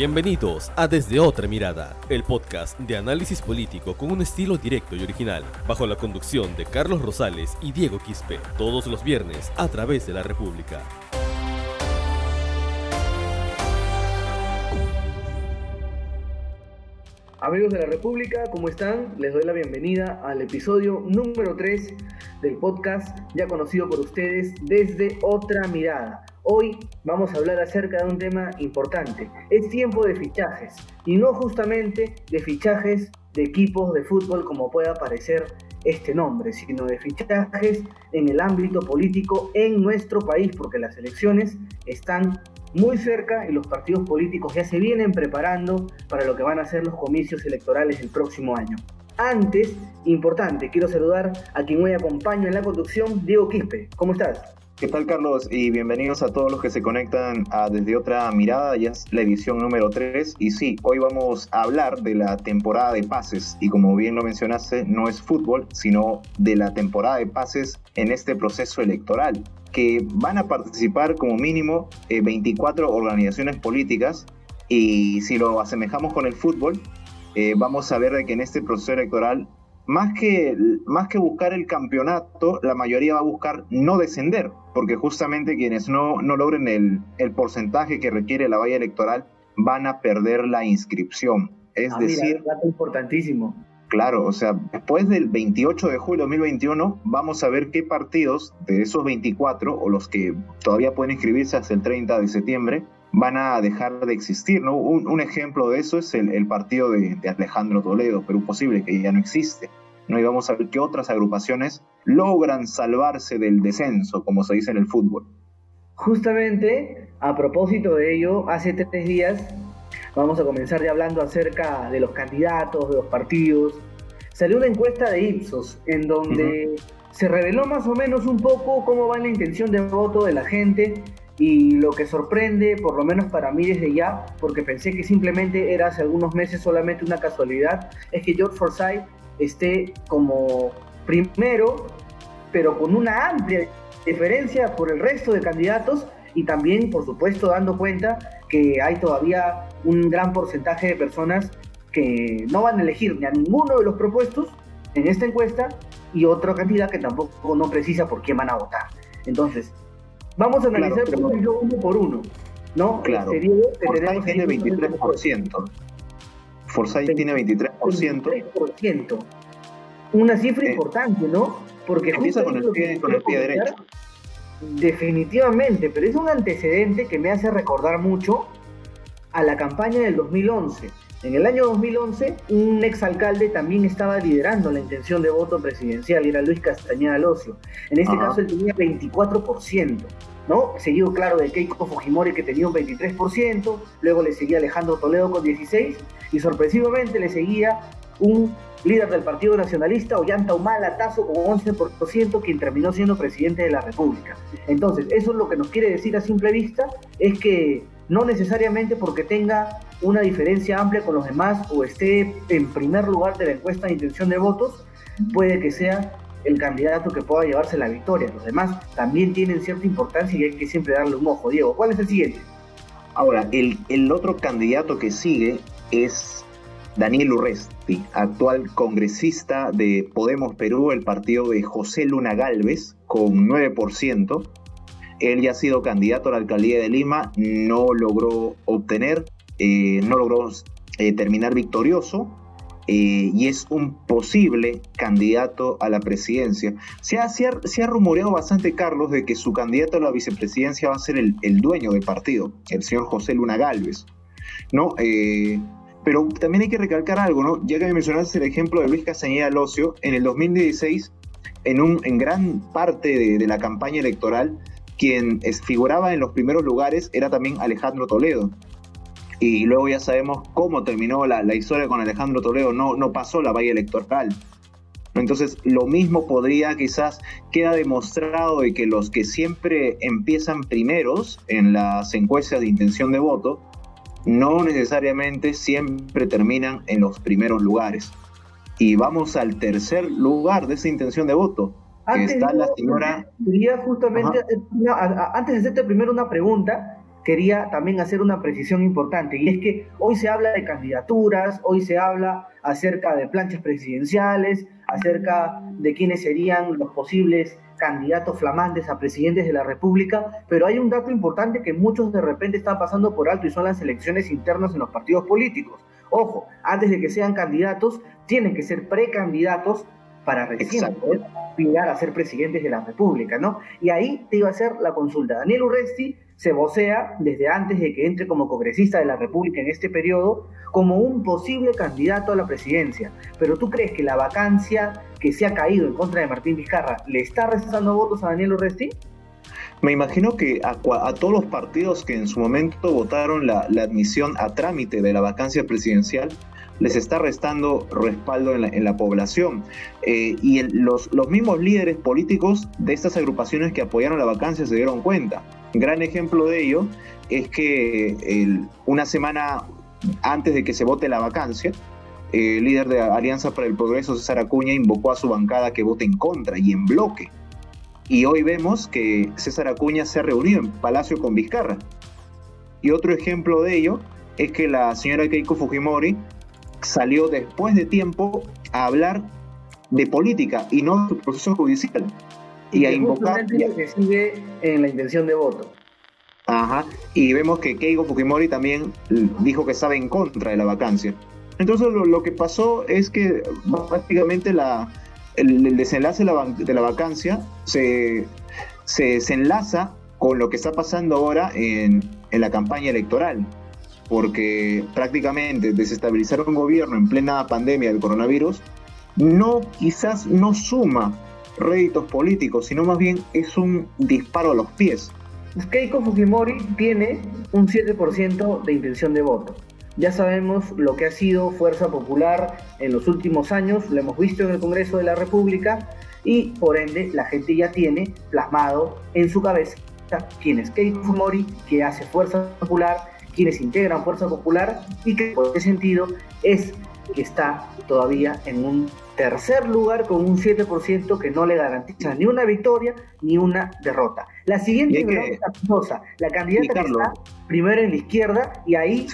Bienvenidos a Desde Otra Mirada, el podcast de análisis político con un estilo directo y original, bajo la conducción de Carlos Rosales y Diego Quispe, todos los viernes a través de la República. Amigos de la República, ¿cómo están? Les doy la bienvenida al episodio número 3 del podcast ya conocido por ustedes desde otra mirada. Hoy vamos a hablar acerca de un tema importante. Es tiempo de fichajes y no justamente de fichajes de equipos de fútbol como pueda parecer este nombre, sino de fichajes en el ámbito político en nuestro país, porque las elecciones están muy cerca y los partidos políticos ya se vienen preparando para lo que van a ser los comicios electorales el próximo año. Antes, importante, quiero saludar a quien hoy acompaña en la conducción, Diego Quispe. ¿Cómo estás? ¿Qué tal Carlos? Y bienvenidos a todos los que se conectan a Desde Otra Mirada, ya es la edición número 3. Y sí, hoy vamos a hablar de la temporada de pases. Y como bien lo mencionaste, no es fútbol, sino de la temporada de pases en este proceso electoral, que van a participar como mínimo 24 eh, organizaciones políticas. Y si lo asemejamos con el fútbol, eh, vamos a ver que en este proceso electoral más que, más que buscar el campeonato, la mayoría va a buscar no descender, porque justamente quienes no, no logren el, el porcentaje que requiere la valla electoral van a perder la inscripción. Es ah, decir, mira, importantísimo. Claro, o sea, después del 28 de julio de 2021 vamos a ver qué partidos de esos 24 o los que todavía pueden inscribirse hasta el 30 de septiembre van a dejar de existir. ¿no? Un, ejemplo de eso es el, partido de, de, Alejandro Toledo, Perú Posible, que ya no existe. ¿no? Y vamos a ver qué otras agrupaciones logran salvarse del descenso, como se dice en el fútbol. Justamente, a propósito de ello, hace tres días vamos a comenzar ya hablando acerca de los candidatos, de los partidos. Salió una encuesta de Ipsos en donde se reveló más o menos un poco cómo va la intención de voto de la gente y lo que sorprende, por lo menos para mí desde ya, porque pensé que simplemente era hace algunos meses solamente una casualidad, es que George Forsyth esté como primero, pero con una amplia diferencia por el resto de candidatos y también, por supuesto, dando cuenta que hay todavía un gran porcentaje de personas que no van a elegir ni a ninguno de los propuestos en esta encuesta y otra cantidad que tampoco no precisa por quién van a votar. Entonces, vamos a analizar uno por uno. ¿no? Claro. Este, Forsyth tiene 23%. Forsyth tiene 23%. 23%. Una cifra eh, importante, ¿no? Porque empieza con el, pie, con el pie derecho. Definitivamente, pero es un antecedente que me hace recordar mucho a la campaña del 2011. En el año 2011, un exalcalde también estaba liderando la intención de voto presidencial, era Luis Castañeda Locio. En este caso, él tenía 24%, ¿no? Seguido, claro, de Keiko Fujimori, que tenía un 23%, luego le seguía Alejandro Toledo con 16%, y sorpresivamente le seguía un líder del Partido Nacionalista, Ollanta Humala Tazo, con 11%, quien terminó siendo presidente de la República. Entonces, eso es lo que nos quiere decir a simple vista, es que no necesariamente porque tenga una diferencia amplia con los demás o esté en primer lugar de la encuesta de intención de votos, puede que sea el candidato que pueda llevarse la victoria. Los demás también tienen cierta importancia y hay que siempre darle un ojo. Diego, ¿cuál es el siguiente? Ahora, el, el otro candidato que sigue es Daniel Urresti, actual congresista de Podemos Perú, el partido de José Luna Galvez, con 9%. Él ya ha sido candidato a la alcaldía de Lima, no logró obtener, eh, no logró eh, terminar victorioso eh, y es un posible candidato a la presidencia. Se ha, se, ha, rumoreado bastante, Carlos, de que su candidato a la vicepresidencia va a ser el, el dueño del partido, el señor José Luna Galvez. ¿no? Pero también hay que recalcar algo, ¿no? Ya que me mencionaste el ejemplo de Luis Castañeda Locio, en el 2016, en, un, en gran parte de, la campaña electoral, quien figuraba en los primeros lugares era también Alejandro Toledo. Y luego ya sabemos cómo terminó la, historia con Alejandro Toledo, no, no pasó la valla electoral. Entonces, lo mismo podría quizás queda demostrado de que los que siempre empiezan primeros en las encuestas de intención de voto no necesariamente siempre terminan en los primeros lugares. Y vamos al tercer lugar de esa intención de voto, que está la señora... Quería justamente, antes de hacerte primero una pregunta, quería también hacer una precisión importante, y es que hoy se habla de candidaturas, hoy se habla acerca de planchas presidenciales, acerca de quiénes serían los posibles candidatos flamantes a presidentes de la República, pero hay un dato importante que muchos de repente están pasando por alto y son las elecciones internas en los partidos políticos. Ojo, antes de que sean candidatos, tienen que ser precandidatos para recién poder aspirar a ser presidentes de la República, ¿no? Y ahí te iba a hacer la consulta. Daniel Urresti se vocea desde antes de que entre como congresista de la República en este periodo como un posible candidato a la presidencia. Pero tú crees que la vacancia que se ha caído en contra de Martín Vizcarra le está restando votos a Daniel Urresti? Me imagino que a, todos los partidos que en su momento votaron la, admisión a trámite de la vacancia presidencial, les está restando respaldo en la, población. Eh, y los, los mismos líderes políticos de estas agrupaciones que apoyaron la vacancia se dieron cuenta. Gran ejemplo de ello es que una semana antes de que se vote la vacancia, el líder de Alianza para el Progreso, César Acuña, invocó a su bancada que vote en contra y en bloque. Y hoy vemos que César Acuña se ha reunido en Palacio con Vizcarra. Y otro ejemplo de ello es que la señora Keiko Fujimori salió después de tiempo a hablar de política y no de proceso judicial y, a invocar. que sigue en la intención de voto. Ajá, y vemos que Keiko Fujimori también dijo que estaba en contra de la vacancia. Entonces lo, que pasó es que prácticamente la, el, desenlace de la, vacancia se, se, enlaza con lo que está pasando ahora en, en la campaña electoral, porque prácticamente desestabilizar un gobierno en plena pandemia del coronavirus no quizás no suma réditos políticos, sino más bien es un disparo a los pies. Keiko Fujimori tiene un 7% de intención de voto. Ya sabemos lo que ha sido Fuerza Popular en los últimos años, lo hemos visto en el Congreso de la República y por ende la gente ya tiene plasmado en su cabeza quién es Keiko Fujimori, qué hace Fuerza Popular, quiénes integran Fuerza Popular y que por ese sentido es que está todavía en un tercer lugar con un 7% que no le garantiza ni una victoria ni una derrota. La siguiente es la candidata que está primero en la izquierda y ahí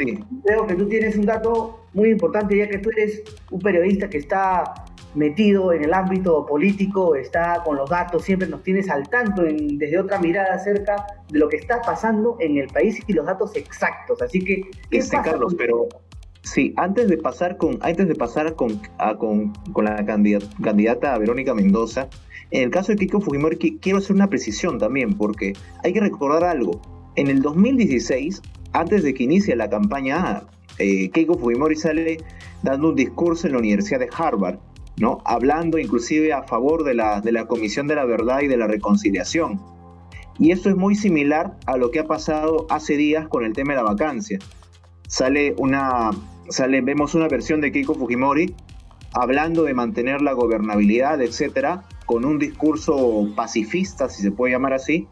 creo que tú tienes un dato muy importante ya que tú eres un periodista que está metido en el ámbito político, está con los datos, siempre nos tienes al tanto desde otra mirada acerca de lo que está pasando en el país y los datos exactos. Así que, ¿qué este, Carlos, pero Sí, antes de pasar con, antes de pasar con, con, la candidata, Verónica Mendoza, en el caso de Keiko Fujimori quiero hacer una precisión también, porque hay que recordar algo. En el 2016, antes de que inicie la campaña, eh, Keiko Fujimori sale dando un discurso en la Universidad de Harvard, ¿no? hablando inclusive a favor de la, de la Comisión de la Verdad y de la Reconciliación. Y esto es muy similar a lo que ha pasado hace días con el tema de la vacancia. Sale una, sale, vemos una versión de Keiko Fujimori hablando de mantener la gobernabilidad, etcétera, con un discurso pacifista, si se puede llamar así.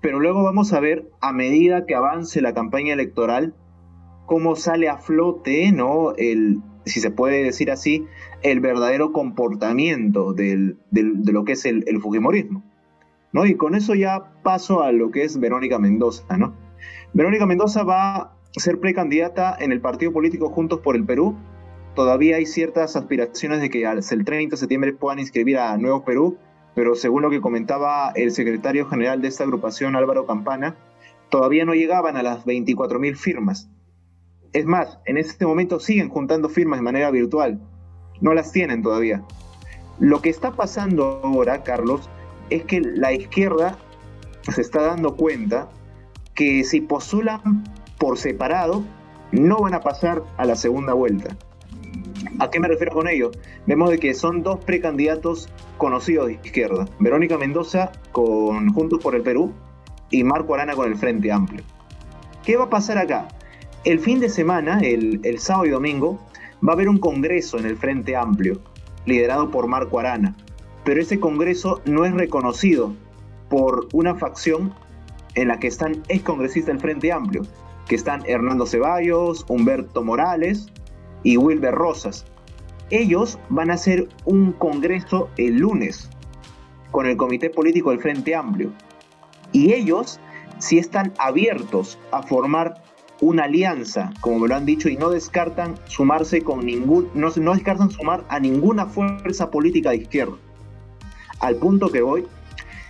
Pero luego vamos a ver, a medida que avance la campaña electoral, cómo sale a flote, ¿no? El, si se puede decir así, el verdadero comportamiento de lo que es el, el, Fujimorismo. ¿no? Y con eso ya paso a lo que es Verónica Mendoza, ¿no? Verónica Mendoza va ser precandidata en el partido político Juntos por el Perú. Todavía hay ciertas aspiraciones de que el 30 de septiembre puedan inscribir a Nuevo Perú, pero según lo que comentaba el secretario general de esta agrupación, Álvaro Campana, todavía no llegaban a las 24.000 firmas. Es más, en este momento siguen juntando firmas de manera virtual. No las tienen todavía. Lo que está pasando ahora, Carlos, es que la izquierda se está dando cuenta que si postulan por separado no van a pasar a la segunda vuelta. ¿A qué me refiero con ello? Vemos de que son dos precandidatos conocidos de izquierda. Verónica Mendoza con Juntos por el Perú y Marco Arana con el Frente Amplio. ¿Qué va a pasar acá? El fin de semana, el, el sábado y domingo, va a haber un congreso en el Frente Amplio, liderado por Marco Arana. Pero ese congreso no es reconocido por una facción en la que están ex congresistas del Frente Amplio, que están Hernando Ceballos, Humberto Morales y Wilber Rosas. Ellos van a hacer un congreso el lunes con el Comité Político del Frente Amplio. Y ellos si están abiertos a formar una alianza, como me lo han dicho, y no descartan sumarse con ningún, no, no descartan sumar a ninguna fuerza política de izquierda. Al punto que voy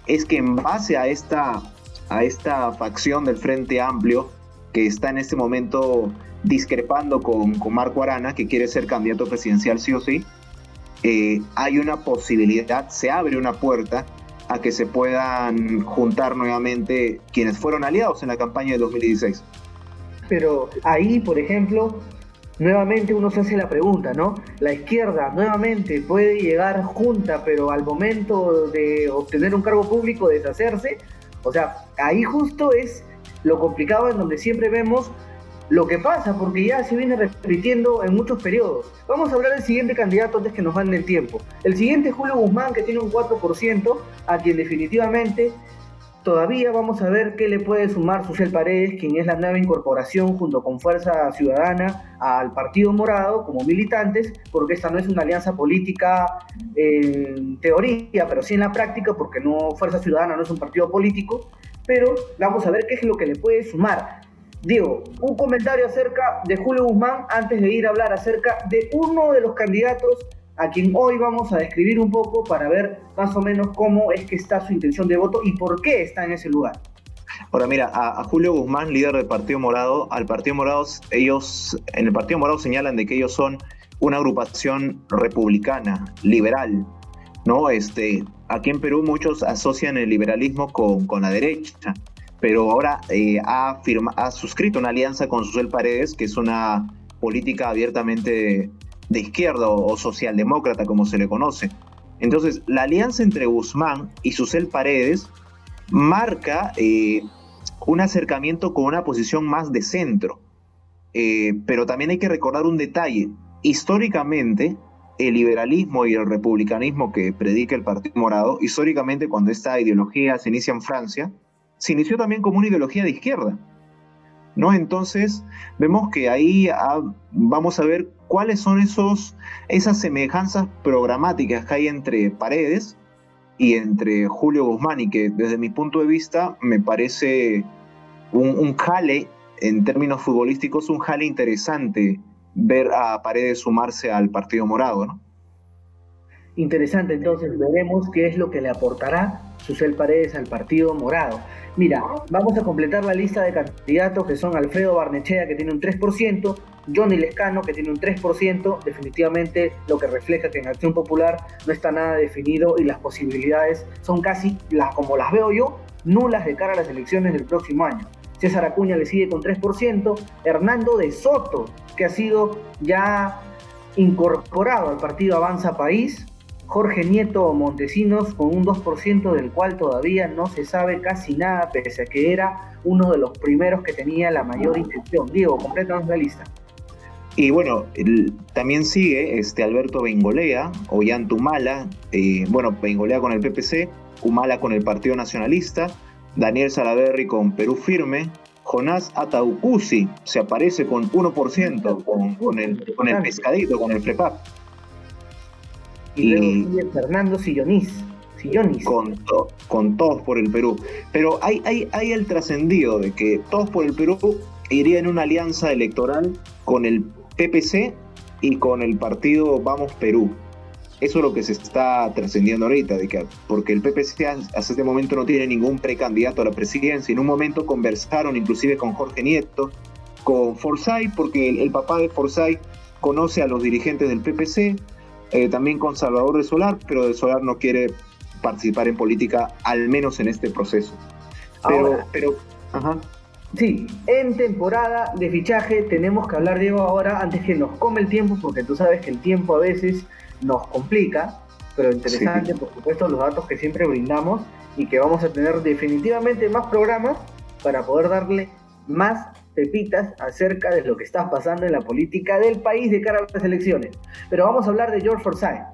es que en base a esta, a esta facción del Frente Amplio, que está en este momento discrepando con, con Marco Arana, que quiere ser candidato presidencial sí o sí, eh, hay una posibilidad, se abre una puerta a que se puedan juntar nuevamente quienes fueron aliados en la campaña de 2016. Pero ahí, por ejemplo, nuevamente uno se hace la pregunta, ¿no? La izquierda nuevamente puede llegar junta, pero al momento de obtener un cargo público deshacerse. O sea, ahí justo es lo complicado en donde siempre vemos lo que pasa, porque ya se viene repitiendo en muchos periodos. Vamos a hablar del siguiente candidato antes que nos manden el tiempo. El siguiente es Julio Guzmán, que tiene un 4%, a quien definitivamente todavía vamos a ver qué le puede sumar Susel Paredes, quien es la nueva incorporación junto con Fuerza Ciudadana al Partido Morado como militantes, porque esta no es una alianza política en teoría, pero sí en la práctica, porque no Fuerza Ciudadana no es un partido político, pero vamos a ver qué es lo que le puede sumar. Diego, un comentario acerca de Julio Guzmán antes de ir a hablar acerca de uno de los candidatos a quien hoy vamos a describir un poco para ver más o menos cómo es que está su intención de voto y por qué está en ese lugar. Ahora mira, a, Julio Guzmán, líder del Partido Morado, al Partido Morado, ellos, en el Partido Morado señalan de que ellos son una agrupación republicana, liberal, ¿no? Este, aquí en Perú muchos asocian el liberalismo con, con la derecha, pero ahora eh, ha, firma, ha suscrito una alianza con Susel Paredes, que es una política abiertamente de izquierda o, socialdemócrata, como se le conoce. Entonces, la alianza entre Guzmán y Susel Paredes marca eh, un acercamiento con una posición más de centro. Eh, pero también hay que recordar un detalle. Históricamente, el liberalismo y el republicanismo que predica el Partido Morado, históricamente cuando esta ideología se inicia en Francia, se inició también como una ideología de izquierda. ¿no? Entonces, vemos que ahí ah, vamos a ver cuáles son esos, esas semejanzas programáticas que hay entre Paredes y entre Julio Guzmán, y que desde mi punto de vista me parece un, jale, en términos futbolísticos, un jale interesante ver a Paredes sumarse al Partido Morado, ¿no? Interesante, entonces veremos qué es lo que le aportará Susel Paredes al Partido Morado. Mira, vamos a completar la lista de candidatos que son Alfredo Barnechea, que tiene un 3%, Johnny Lescano, que tiene un 3%, definitivamente lo que refleja que en Acción Popular no está nada definido y las posibilidades son casi, las, como las veo yo, nulas de cara a las elecciones del próximo año. César Acuña le sigue con 3%, Hernando de Soto, que ha sido ya incorporado al partido Avanza País, Jorge Nieto Montesinos con un 2% del cual todavía no se sabe casi nada, pese a que era uno de los primeros que tenía la mayor intención. Diego, complétanos la lista. Y bueno, también sigue este Alberto Bengolea, Ollantumala, eh, bueno, Bengolea con el PPC, Humala con el Partido Nacionalista, Daniel Salaverri con Perú Firme, Jonás Ataucusi se aparece con 1% con, con, el, con el pescadito, con el FREPAP. Y, Fernando Sillonis. Con, con todos por el Perú. Pero hay, hay, hay el trascendido de que todos por el Perú iría en una alianza electoral con el PPC y con el partido Vamos Perú. Eso es lo que se está trascendiendo ahorita, de que, porque el PPC hasta este momento no tiene ningún precandidato a la presidencia. En un momento conversaron inclusive con Jorge Nieto, con Forsyth, porque el, el papá de Forsyth conoce a los dirigentes del PPC, eh, también con Salvador de Solar, pero de Solar no quiere participar en política, al menos en este proceso. Pero, pero, ajá. Sí, en temporada de fichaje tenemos que hablar, Diego, ahora, antes que nos come el tiempo, porque tú sabes que el tiempo a veces nos complica, pero interesante, por supuesto, los datos que siempre brindamos y que vamos a tener definitivamente más programas para poder darle más pepitas acerca de lo que está pasando en la política del país de cara a las elecciones. Pero vamos a hablar de George Forsyth.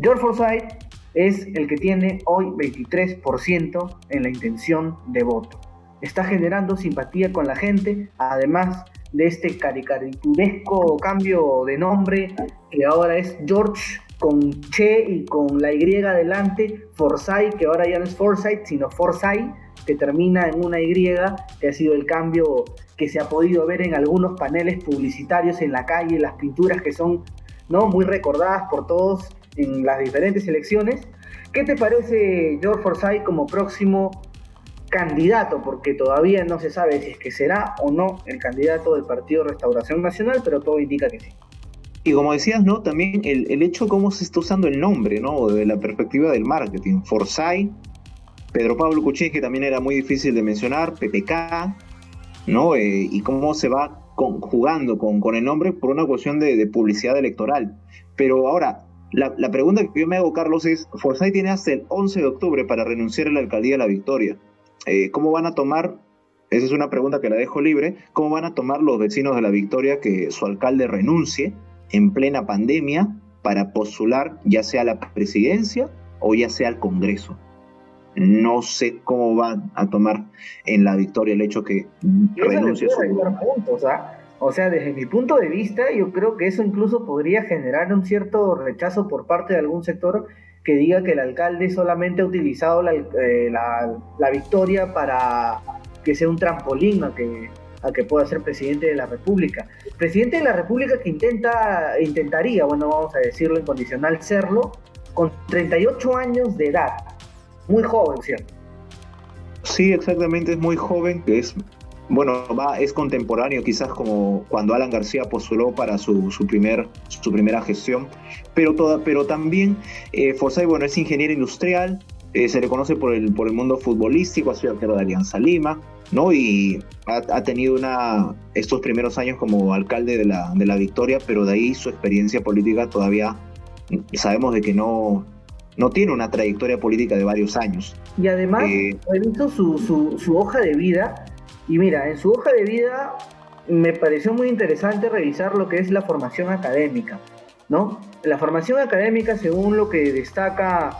George Forsyth es el que tiene hoy 23% en la intención de voto. Está generando simpatía con la gente, además de este caricaturesco cambio de nombre que ahora es George con Che y con la Y adelante, Forsyth, que ahora ya no es Forsyth, sino Forsyth, que termina en una Y, que ha sido el cambio que se ha podido ver en algunos paneles publicitarios en la calle, las pinturas que son ¿no? muy recordadas por todos en las diferentes elecciones. ¿Qué te parece George Forsyth como próximo candidato? Porque todavía no se sabe si es que será o no el candidato del Partido Restauración Nacional, pero todo indica que sí. Y como decías, ¿no? También el, el hecho cómo se está usando el nombre, ¿no? De la perspectiva del marketing. Forsyth, Pedro Pablo Cuchín, que también era muy difícil de mencionar, PPK, ¿no? Eh, y cómo se va jugando con, con, el nombre por una cuestión de, de publicidad electoral. Pero ahora, la, la, pregunta que yo me hago, Carlos, es, Forsyth tiene hasta el 11 de octubre para renunciar a la alcaldía de La Victoria. Eh, ¿Cómo van a tomar, esa es una pregunta que la dejo libre, cómo van a tomar los vecinos de La Victoria que su alcalde renuncie en plena pandemia para postular ya sea a la presidencia o ya sea al Congreso? no sé cómo van a tomar en la victoria el hecho que renuncie su... Puntos, ¿ah? O sea, desde mi punto de vista, yo creo que eso incluso podría generar un cierto rechazo por parte de algún sector que diga que el alcalde solamente ha utilizado la, eh, la, la victoria para que sea un trampolín a que, a que pueda ser presidente de la República. Presidente de la República que intenta, intentaría, bueno, vamos a decirlo en condicional, serlo, con 38 años de edad muy joven, ¿cierto? Sí, exactamente, es muy joven, que es, bueno, va, es contemporáneo quizás como cuando Alan García postuló para su, su, primer, su primera gestión, pero, toda, pero también eh, Forsyth, bueno, es ingeniero industrial, eh, se le conoce por el, por el mundo futbolístico, ha sido arquero de Alianza Lima, ¿no? Y ha, ha, tenido una, estos primeros años como alcalde de la, de la Victoria, pero de ahí su experiencia política todavía sabemos de que no, no tiene una trayectoria política de varios años. Y además, eh, he visto su, su, su, hoja de vida, y mira, en su hoja de vida me pareció muy interesante revisar lo que es la formación académica, ¿no? La formación académica, según lo que destaca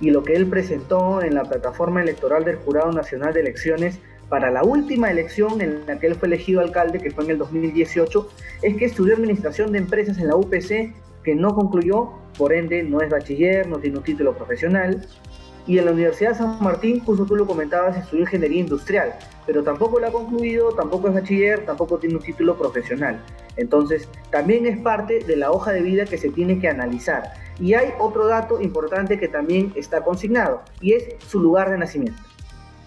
y lo que él presentó en la plataforma electoral del Jurado Nacional de Elecciones para la última elección en la que él fue elegido alcalde, que fue en el 2018, es que estudió Administración de Empresas en la UPC, que no concluyó, por ende no es bachiller, no tiene un título profesional. Y en la Universidad de San Martín, justo tú lo comentabas, estudió ingeniería industrial, pero tampoco la ha concluido, tampoco es bachiller, tampoco tiene un título profesional. Entonces, también es parte de la hoja de vida que se tiene que analizar. Y hay otro dato importante que también está consignado, y es su lugar de nacimiento.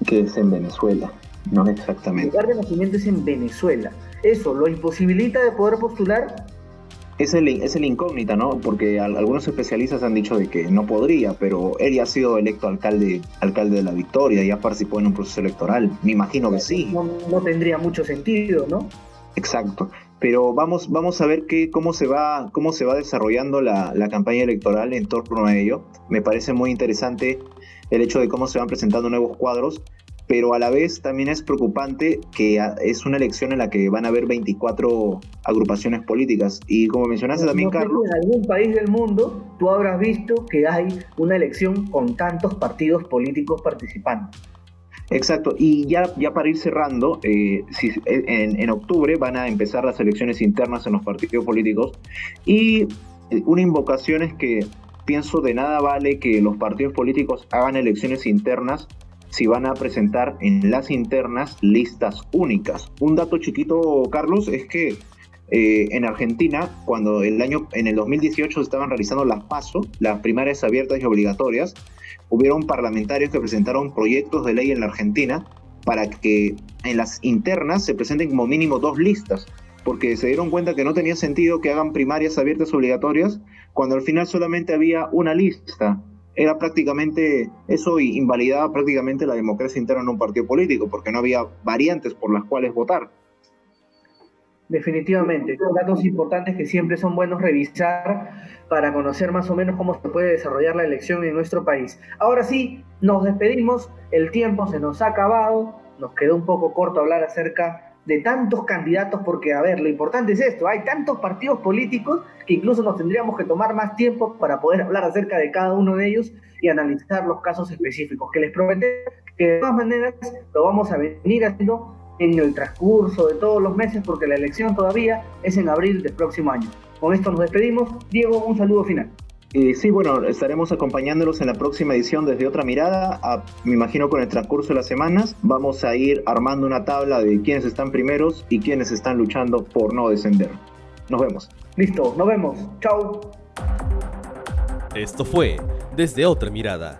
Que es en Venezuela, no exactamente. Su lugar de nacimiento es en Venezuela. Eso lo imposibilita de poder postular es el, es el incógnita, ¿no? Porque algunos especialistas han dicho de que no podría, pero él ya ha sido electo alcalde, alcalde de la Victoria, ya participó en un proceso electoral. Me imagino que sí. No, no tendría mucho sentido, ¿no? Exacto. Pero vamos, vamos a ver qué, cómo, se va, cómo se va desarrollando la, la campaña electoral en torno a ello. Me parece muy interesante el hecho de cómo se van presentando nuevos cuadros pero a la vez también es preocupante que es una elección en la que van a haber 24 agrupaciones políticas. Y como mencionaste también, no Carlos... En algún país del mundo tú habrás visto que hay una elección con tantos partidos políticos participando. Exacto, y ya, ya para ir cerrando, eh, si, en, en octubre van a empezar las elecciones internas en los partidos políticos y una invocación es que pienso de nada vale que los partidos políticos hagan elecciones internas si van a presentar en las internas listas únicas. Un dato chiquito, Carlos, es que eh, en Argentina, cuando el año, en el 2018 se estaban realizando las PASO, las primarias abiertas y obligatorias, hubieron parlamentarios que presentaron proyectos de ley en la Argentina para que en las internas se presenten como mínimo dos listas, porque se dieron cuenta que no tenía sentido que hagan primarias abiertas obligatorias cuando al final solamente había una lista era prácticamente, eso invalidaba prácticamente la democracia interna en un partido político, porque no había variantes por las cuales votar. Definitivamente, datos importantes que siempre son buenos revisar para conocer más o menos cómo se puede desarrollar la elección en nuestro país. Ahora sí, nos despedimos, el tiempo se nos ha acabado, nos quedó un poco corto hablar acerca de tantos candidatos, porque, a ver, lo importante es esto, hay tantos partidos políticos que incluso nos tendríamos que tomar más tiempo para poder hablar acerca de cada uno de ellos y analizar los casos específicos, que les prometo que de todas maneras lo vamos a venir haciendo en el transcurso de todos los meses, porque la elección todavía es en abril del próximo año. Con esto nos despedimos. Diego, un saludo final. Eh, sí, bueno, estaremos acompañándolos en la próxima edición desde otra mirada. me imagino con el transcurso de las semanas vamos a ir armando una tabla de quiénes están primeros y quiénes están luchando por no descender. Nos vemos. Listo, nos vemos. Chao. Esto fue Desde otra mirada,